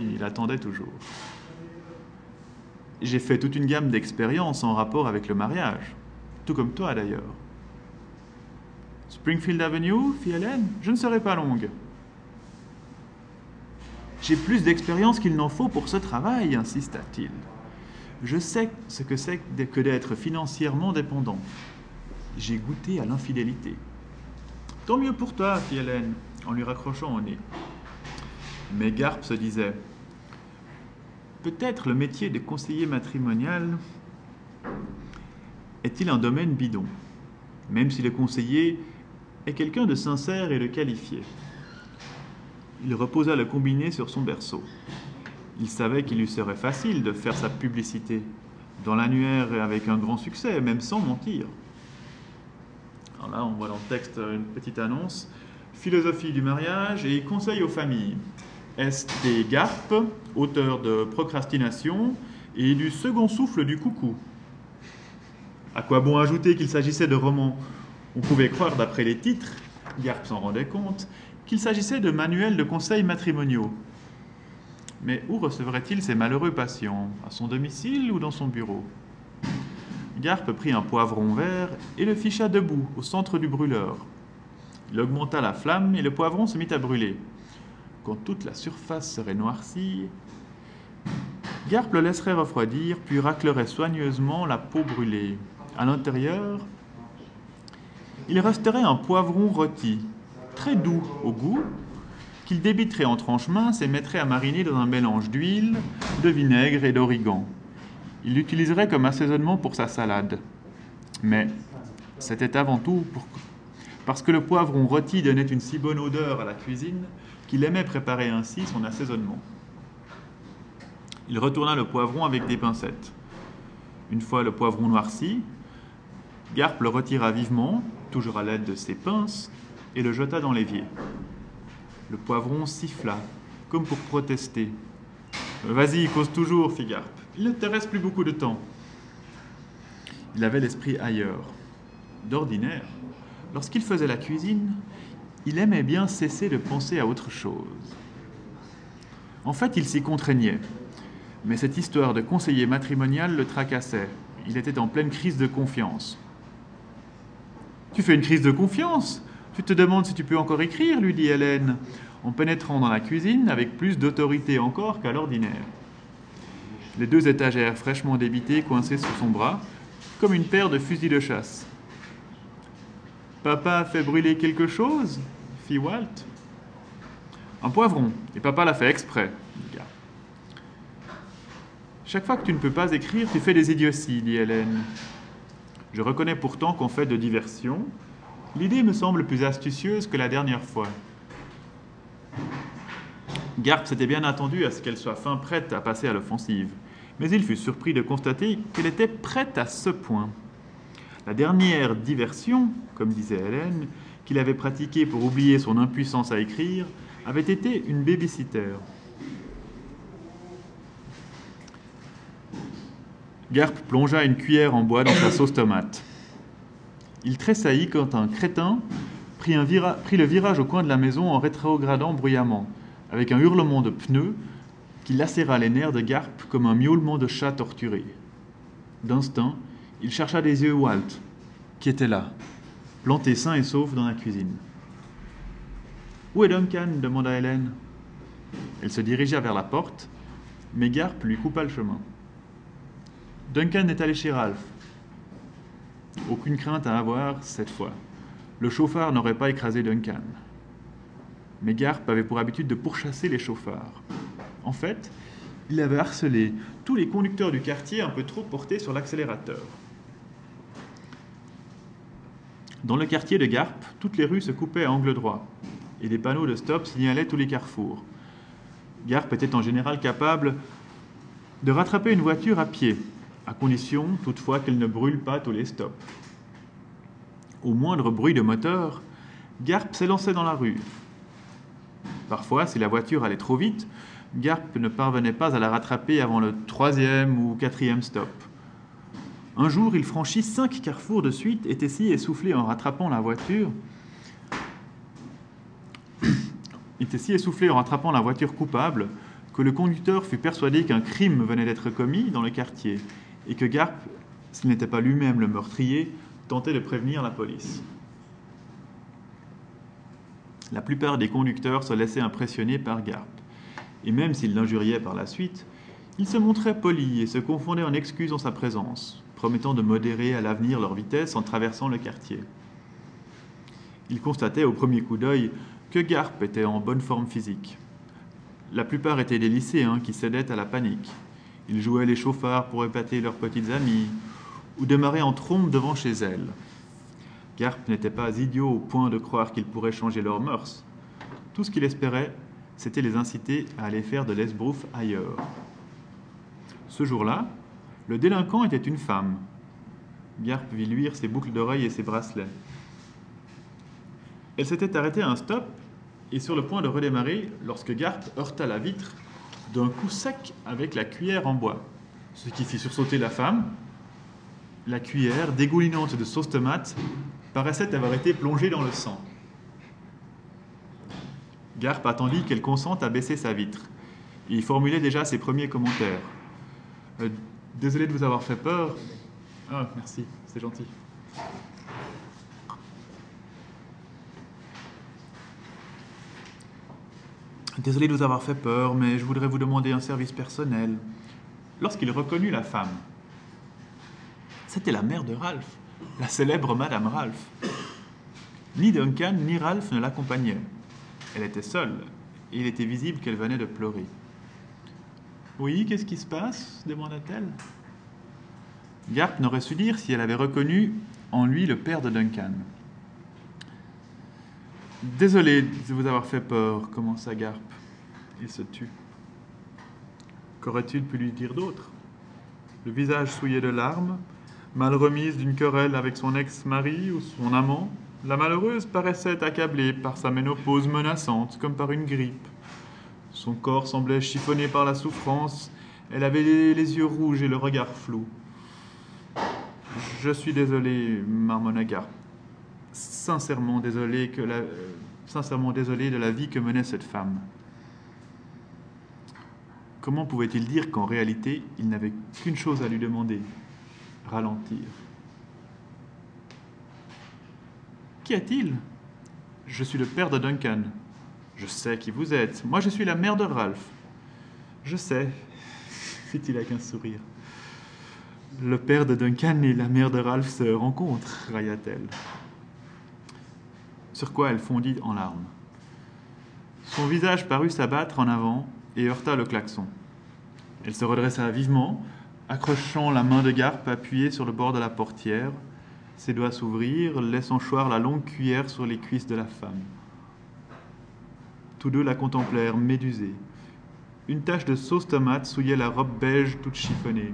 Il attendait toujours. J'ai fait toute une gamme d'expériences en rapport avec le mariage, tout comme toi d'ailleurs. Springfield Avenue, fit Hélène, je ne serai pas longue. J'ai plus d'expérience qu'il n'en faut pour ce travail, insista-t-il. Je sais ce que c'est que d'être financièrement dépendant. J'ai goûté à l'infidélité. Tant mieux pour toi, fit Hélène, en lui raccrochant au nez. Mais Garp se disait Peut-être le métier de conseiller matrimonial est-il un domaine bidon, même si le conseiller est quelqu'un de sincère et de qualifié. Il reposa le combiné sur son berceau. Il savait qu'il lui serait facile de faire sa publicité dans l'annuaire avec un grand succès, même sans mentir. Alors là, on voit dans le texte une petite annonce. Philosophie du mariage et conseil aux familles. S.T. Garp, auteur de Procrastination et du Second souffle du coucou. À quoi bon ajouter qu'il s'agissait de romans? On pouvait croire, d'après les titres, Garp s'en rendait compte, qu'il s'agissait de manuels de conseils matrimoniaux. Mais où recevrait-il ces malheureux patients? À son domicile ou dans son bureau? Garp prit un poivron vert et le ficha debout, au centre du brûleur. Il augmenta la flamme et le poivron se mit à brûler. Quand toute la surface serait noircie, Garp le laisserait refroidir, puis raclerait soigneusement la peau brûlée. À l'intérieur, il resterait un poivron rôti, très doux au goût, qu'il débiterait en tranches minces et mettrait à mariner dans un mélange d'huile, de vinaigre et d'origan. Il l'utiliserait comme assaisonnement pour sa salade. Mais c'était avant tout parce que le poivron rôti donnait une si bonne odeur à la cuisine qu'il aimait préparer ainsi son assaisonnement. Il retourna le poivron avec des pincettes. Une fois le poivron noirci, Garp le retira vivement, toujours à l'aide de ses pinces, et le jeta dans l'évier. Le poivron siffla, comme pour protester. Vas-y, cause toujours, fit Garp. Il ne te reste plus beaucoup de temps. Il avait l'esprit ailleurs. D'ordinaire, lorsqu'il faisait la cuisine, il aimait bien cesser de penser à autre chose. En fait, il s'y contraignait. Mais cette histoire de conseiller matrimonial le tracassait. Il était en pleine crise de confiance. Tu fais une crise de confiance? Tu te demandes si tu peux encore écrire, lui dit Hélène, en pénétrant dans la cuisine avec plus d'autorité encore qu'à l'ordinaire. Les deux étagères fraîchement débitées coincées sous son bras, comme une paire de fusils de chasse. Papa a fait brûler quelque chose? fit Walt. Un poivron, et papa l'a fait exprès, dit Chaque fois que tu ne peux pas écrire, tu fais des idioties, dit Hélène. Je reconnais pourtant qu'en fait de diversion, L'idée me semble plus astucieuse que la dernière fois. Garp s'était bien attendu à ce qu'elle soit fin prête à passer à l'offensive, mais il fut surpris de constater qu'elle était prête à ce point. La dernière diversion, comme disait Hélène, qu'il avait pratiquée pour oublier son impuissance à écrire, avait été une babysitter. Garp plongea une cuillère en bois dans sa sauce tomate. Il tressaillit quand un crétin prit, le virage au coin de la maison en rétrogradant bruyamment, avec un hurlement de pneus qui lacéra les nerfs de Garp comme un miaulement de chat torturé. D'instinct, il chercha des yeux Walt, qui était là, planté sain et sauf dans la cuisine. Où est Duncan? demanda Hélène. Elle se dirigea vers la porte, mais Garp lui coupa le chemin. Duncan est allé chez Ralph. Aucune crainte à avoir cette fois. Le chauffard n'aurait pas écrasé Duncan. mais Garp avait pour habitude de pourchasser les chauffards. En fait, il avait harcelé tous les conducteurs du quartier un peu trop portés sur l'accélérateur. Dans le quartier de Garp, toutes les rues se coupaient à angle droit, et des panneaux de stop signalaient tous les carrefours. Garp était en général capable de rattraper une voiture à pied, à condition toutefois qu'elle ne brûle pas tous les stops. Au moindre bruit de moteur, Garp s'élançait dans la rue. Parfois, si la voiture allait trop vite, Garp ne parvenait pas à la rattraper avant le troisième ou quatrième stop. Un jour, il franchit cinq carrefours de suite, était si essoufflé en rattrapant la voiture. <coughs> était si essoufflé en rattrapant la voiture coupable que le conducteur fut persuadé qu'un crime venait d'être commis dans le quartier et que Garp, s'il n'était pas lui-même le meurtrier, tentait de prévenir la police. La plupart des conducteurs se laissaient impressionner par Garp, et même s'ils l'injuriaient par la suite, ils se montraient polis et se confondaient en excuses en sa présence, promettant de modérer à l'avenir leur vitesse en traversant le quartier. Ils constataient au premier coup d'œil que Garp était en bonne forme physique. La plupart étaient des lycéens qui cédaient à la panique. Ils jouaient les chauffards pour épater leurs petites amies ou démarraient en trompe devant chez elles. Garp n'était pas idiot au point de croire qu'il pourrait changer leurs mœurs. Tout ce qu'il espérait, c'était les inciter à aller faire de l'esbrouf ailleurs. Ce jour-là, le délinquant était une femme. Garp vit luire ses boucles d'oreilles et ses bracelets. Elle s'était arrêtée à un stop et sur le point de redémarrer lorsque Garp heurta la vitre d'un coup sec avec la cuillère en bois, ce qui fit sursauter la femme. La cuillère, dégoulinante de sauce tomate, paraissait avoir été plongée dans le sang. Garp attendit qu'elle consente à baisser sa vitre. Il formulait déjà ses premiers commentaires. Euh, désolé de vous avoir fait peur. Ah, merci, c'est gentil. Désolé de vous avoir fait peur, mais je voudrais vous demander un service personnel. Lorsqu'il reconnut la femme, c'était la mère de Ralph, la célèbre Madame Ralph. Ni Duncan ni Ralph ne l'accompagnaient. Elle était seule, et il était visible qu'elle venait de pleurer. Oui, qu'est-ce qui se passe? demanda-t-elle. Garp n'aurait su dire si elle avait reconnu en lui le père de Duncan. Désolé de vous avoir fait peur, commença Garp. Il se tut. Qu'aurait-il pu lui dire d'autre? Le visage souillé de larmes, mal remise d'une querelle avec son ex-mari ou son amant, la malheureuse paraissait accablée par sa ménopause menaçante, comme par une grippe. Son corps semblait chiffonné par la souffrance, elle avait les yeux rouges et le regard flou. Je suis désolé, marmonna Garp sincèrement désolé, que sincèrement désolé de la vie que menait cette femme. Comment pouvait-il dire qu'en réalité, il n'avait qu'une chose à lui demander? Ralentir Qu'y a-t-il Je suis le père de Duncan. Je sais qui vous êtes. Moi, je suis la mère de Ralph. Je sais, <laughs> fit-il avec un sourire. Le père de Duncan et la mère de Ralph se rencontrent, railla-t-elle sur quoi elle fondit en larmes. Son visage parut s'abattre en avant et heurta le klaxon. Elle se redressa vivement, accrochant la main de Garpe appuyée sur le bord de la portière. Ses doigts s'ouvrirent, laissant choir la longue cuillère sur les cuisses de la femme. Tous deux la contemplèrent, médusés. Une tache de sauce tomate souillait la robe beige toute chiffonnée.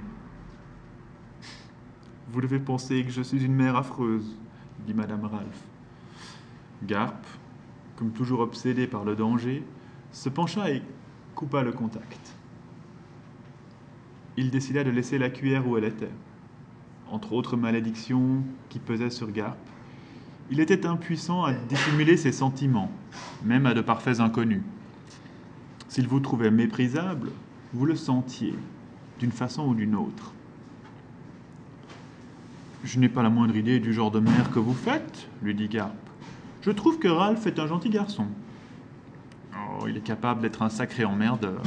Vous devez penser que je suis une mère affreuse, dit Madame Ralph. Garp, comme toujours obsédé par le danger, se pencha et coupa le contact. Il décida de laisser la cuillère où elle était. Entre autres malédictions qui pesaient sur Garp, il était impuissant à dissimuler ses sentiments, même à de parfaits inconnus. S'il vous trouvait méprisable, vous le sentiez, d'une façon ou d'une autre. Je n'ai pas la moindre idée du genre de mère que vous faites, lui dit Garp. Je trouve que Ralph est un gentil garçon. Oh, il est capable d'être un sacré emmerdeur.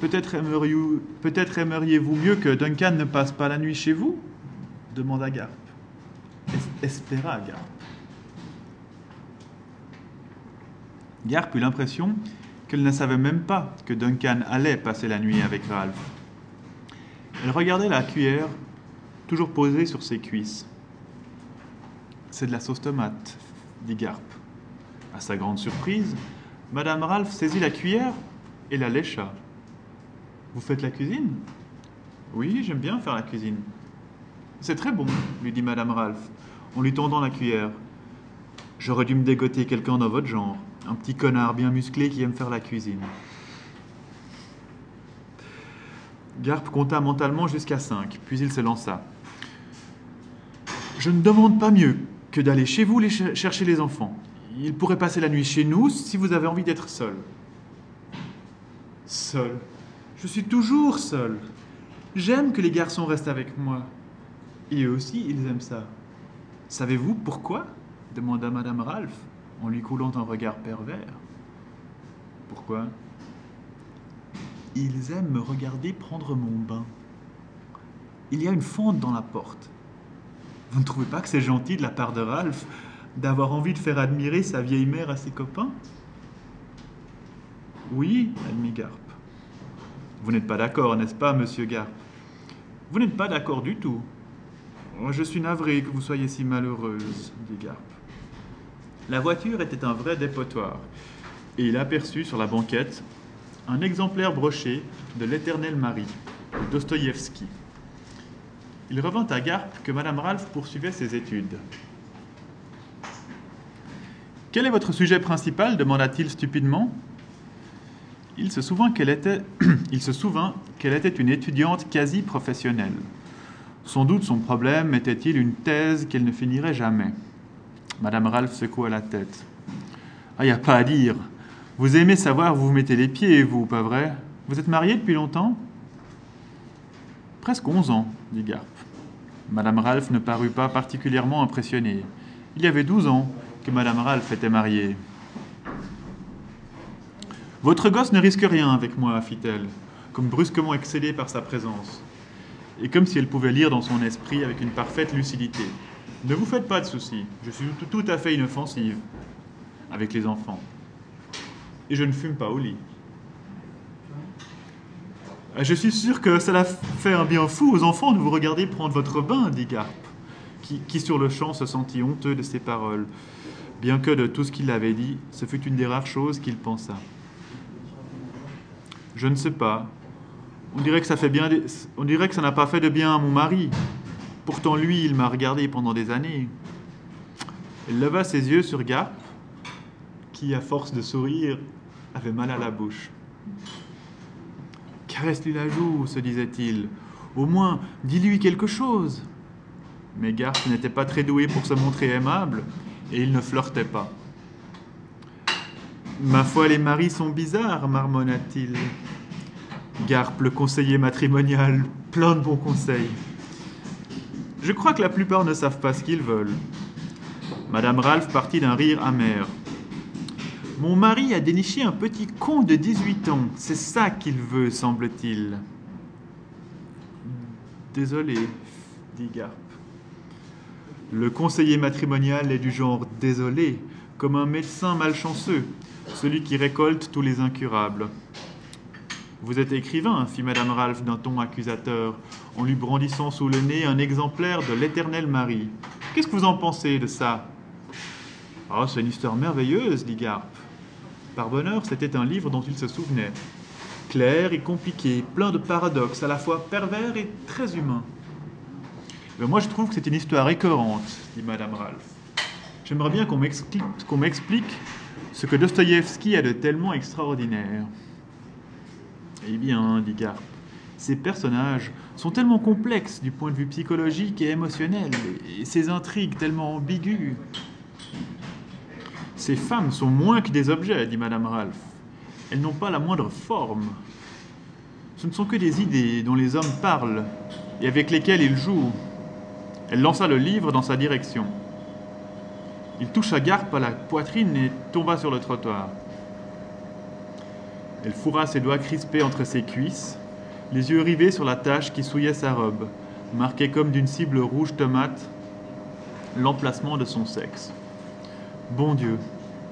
Peut-être aimeriez-vous mieux que Duncan ne passe pas la nuit chez vous demanda Garp. espéra Garp. Garp eut l'impression qu'elle ne savait même pas que Duncan allait passer la nuit avec Ralph. Elle regardait la cuillère toujours posée sur ses cuisses. C'est de la sauce tomate, dit Garp. À sa grande surprise, Madame Ralph saisit la cuillère et la lécha. Vous faites la cuisine? Oui, j'aime bien faire la cuisine. C'est très bon, lui dit Madame Ralph, en lui tendant la cuillère. J'aurais dû me dégoter quelqu'un dans votre genre, un petit connard bien musclé qui aime faire la cuisine. Garp compta mentalement jusqu'à cinq, puis il se lança. Je ne demande pas mieux que d'aller chez vous chercher les enfants. Ils pourraient passer la nuit chez nous si vous avez envie d'être seul. Seul? Je suis toujours seul. J'aime que les garçons restent avec moi. Et eux aussi, ils aiment ça. Savez-vous pourquoi? demanda Madame Ralph en lui coulant un regard pervers. Pourquoi? Ils aiment me regarder prendre mon bain. Il y a une fente dans la porte. Vous ne trouvez pas que c'est gentil de la part de Ralph d'avoir envie de faire admirer sa vieille mère à ses copains? Oui, admit Garp. Vous n'êtes pas d'accord, n'est-ce pas, monsieur Garp Vous n'êtes pas d'accord du tout. Je suis navré que vous soyez si malheureuse, dit Garp. La voiture était un vrai dépotoir, et il aperçut sur la banquette un exemplaire broché de L'Éternel Marie, de Dostoïevski. Il revint à Garp que Madame Ralph poursuivait ses études. Quel est votre sujet principal? demanda-t-il stupidement. Il se souvint qu'elle était, <clears throat> il se souvint qu'elle était une étudiante quasi professionnelle. Sans doute son problème était-il une thèse qu'elle ne finirait jamais. Madame Ralph secoua la tête. Ah, il n'y a pas à dire. Vous aimez savoir où vous mettez les pieds, vous, pas vrai? Vous êtes marié depuis longtemps? Presque onze ans, dit Garp. Madame Ralph ne parut pas particulièrement impressionnée. Il y avait douze ans que Madame Ralph était mariée. Votre gosse ne risque rien avec moi, fit-elle, comme brusquement excédée par sa présence, et comme si elle pouvait lire dans son esprit avec une parfaite lucidité. Ne vous faites pas de soucis, je suis tout à fait inoffensive avec les enfants. Et je ne fume pas au lit. Ah, je suis sûr que cela fait un bien fou aux enfants de vous regarder prendre votre bain, dit Garp, qui, sur le champ se sentit honteux de ses paroles, bien que de tout ce qu'il avait dit, ce fut une des rares choses qu'il pensa. Je ne sais pas. On dirait que ça n'a pas fait de bien à mon mari. Pourtant, lui, il m'a regardé pendant des années. Elle leva ses yeux sur Garp, qui, à force de sourire, avait mal à la bouche. Caresse-lui la joue, se disait-il. Au moins, dis-lui quelque chose. Mais Garp n'était pas très doué pour se montrer aimable, et il ne flirtait pas. Ma foi, les maris sont bizarres, marmonna-t-il. Garp, le conseiller matrimonial, plein de bons conseils. Je crois que la plupart ne savent pas ce qu'ils veulent. Madame Ralph partit d'un rire amer. Mon mari a déniché un petit con de 18 ans. C'est ça qu'il veut, semble-t-il. Désolé, dit Garp. Le conseiller matrimonial est du genre désolé, comme un médecin malchanceux, celui qui récolte tous les incurables. Vous êtes écrivain, fit Madame Ralph d'un ton accusateur, en lui brandissant sous le nez un exemplaire de l'Éternelle Marie. Qu'est-ce que vous en pensez de ça? Oh, c'est une histoire merveilleuse, dit Garp. Par bonheur, c'était un livre dont il se souvenait. Clair et compliqué, plein de paradoxes, à la fois pervers et très humains. Mais moi, je trouve que c'est une histoire écœurante, dit Madame Ralph. J'aimerais bien qu'on m'explique ce que Dostoïevski a de tellement extraordinaire. Eh bien, dit Garp, ces personnages sont tellement complexes du point de vue psychologique et émotionnel, et ces intrigues tellement ambiguës. Ces femmes sont moins que des objets, dit Madame Ralph. Elles n'ont pas la moindre forme. Ce ne sont que des idées dont les hommes parlent et avec lesquelles ils jouent. Elle lança le livre dans sa direction. Il toucha Garp à la poitrine et tomba sur le trottoir. Elle fourra ses doigts crispés entre ses cuisses, les yeux rivés sur la tache qui souillait sa robe, marquée comme d'une cible rouge tomate l'emplacement de son sexe. Bon Dieu,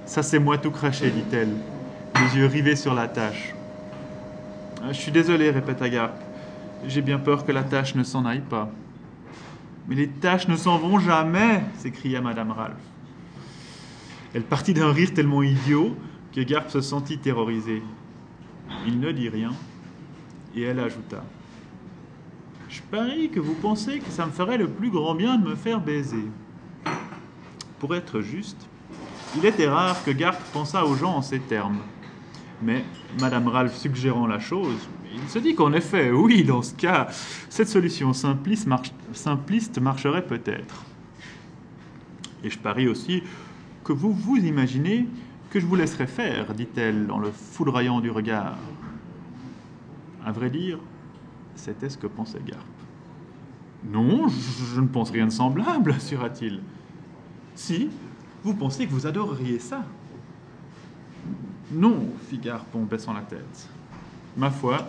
Ça, c'est moi tout craché, dit-elle, les yeux rivés sur la tâche. Ah, je suis désolé, répéta Garp. J'ai bien peur que la tâche ne s'en aille pas. Mais les tâches ne s'en vont jamais s'écria Madame Ralph. Elle partit d'un rire tellement idiot que Garp se sentit terrorisé. Il ne dit rien et elle ajouta Je parie que vous pensez que ça me ferait le plus grand bien de me faire baiser. Pour être juste, il était rare que Garp pensât aux gens en ces termes. Mais Madame Ralph suggérant la chose, il se dit qu'en effet, oui, dans ce cas, cette solution simpliste, simpliste marcherait peut-être. Et je parie aussi que vous vous imaginez que je vous laisserai faire, dit-elle en le foudroyant du regard. À vrai dire, c'était ce que pensait Garp. Non, je, ne pense rien de semblable, <laughs> assura-t-il. Si, vous pensez que vous adoreriez ça Non, fit Garp en baissant la tête. Ma foi,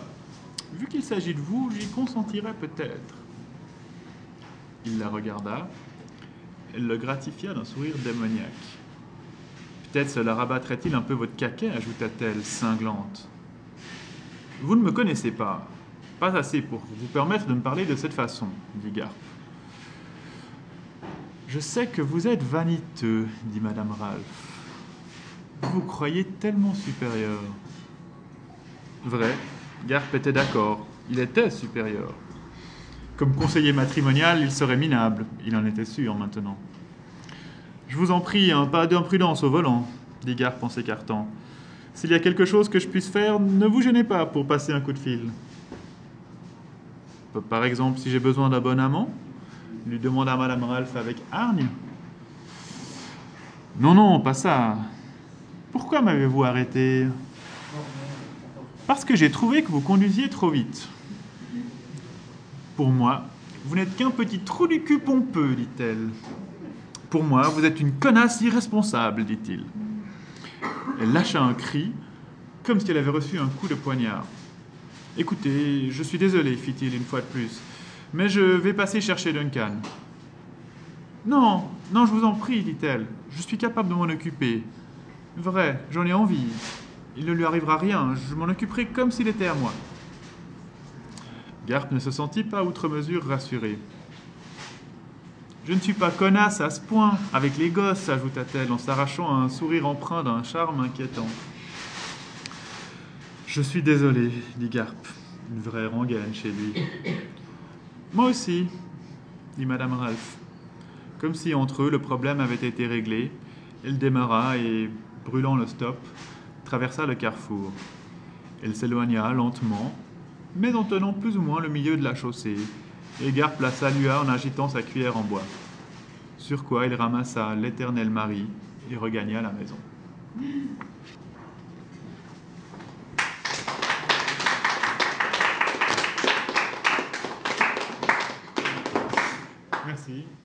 vu qu'il s'agit de vous, j'y consentirais peut-être. Il la regarda. Elle le gratifia d'un sourire démoniaque. Peut-être cela rabattrait-il un peu votre caquet, ajouta-t-elle, cinglante. Vous ne me connaissez pas, pas assez pour vous permettre de me parler de cette façon, dit Garp. Je sais que vous êtes vaniteux, dit Madame Ralph. Vous vous croyez tellement supérieur. Vrai, Garp était d'accord, il était supérieur. Comme conseiller matrimonial, il serait minable, il en était sûr maintenant. Je vous en prie, un pas d'imprudence au volant, dit Garp en s'écartant. S'il y a quelque chose que je puisse faire, ne vous gênez pas pour passer un coup de fil. Par exemple, si j'ai besoin d'un bon amant, lui demanda Madame Ralph avec hargne. Non, non, pas ça. Pourquoi m'avez-vous arrêté? Parce que j'ai trouvé que vous conduisiez trop vite. Pour moi, vous n'êtes qu'un petit trou du cul pompeux, dit-elle. Pour moi, vous êtes une connasse irresponsable, dit-il. Elle lâcha un cri, comme si elle avait reçu un coup de poignard. Écoutez, je suis désolé, fit-il une fois de plus, mais je vais passer chercher Duncan. Non, non, je vous en prie, dit-elle, je suis capable de m'en occuper. Vrai, j'en ai envie. Il ne lui arrivera rien, je m'en occuperai comme s'il était à moi. Garp ne se sentit pas outre mesure rassuré. Je ne suis pas connasse à ce point, avec les gosses, ajouta-t-elle en s'arrachant un sourire empreint d'un charme inquiétant. Je suis désolé, dit Garp, une vraie rengaine chez lui. Moi aussi, dit Madame Ralph. Comme si entre eux le problème avait été réglé, elle démarra et, brûlant le stop, traversa le carrefour. Elle s'éloigna lentement, mais en tenant plus ou moins le milieu de la chaussée, Égard plaça Lua en agitant sa cuillère en bois. Sur quoi il ramassa l'éternel mari et regagna la maison. Merci.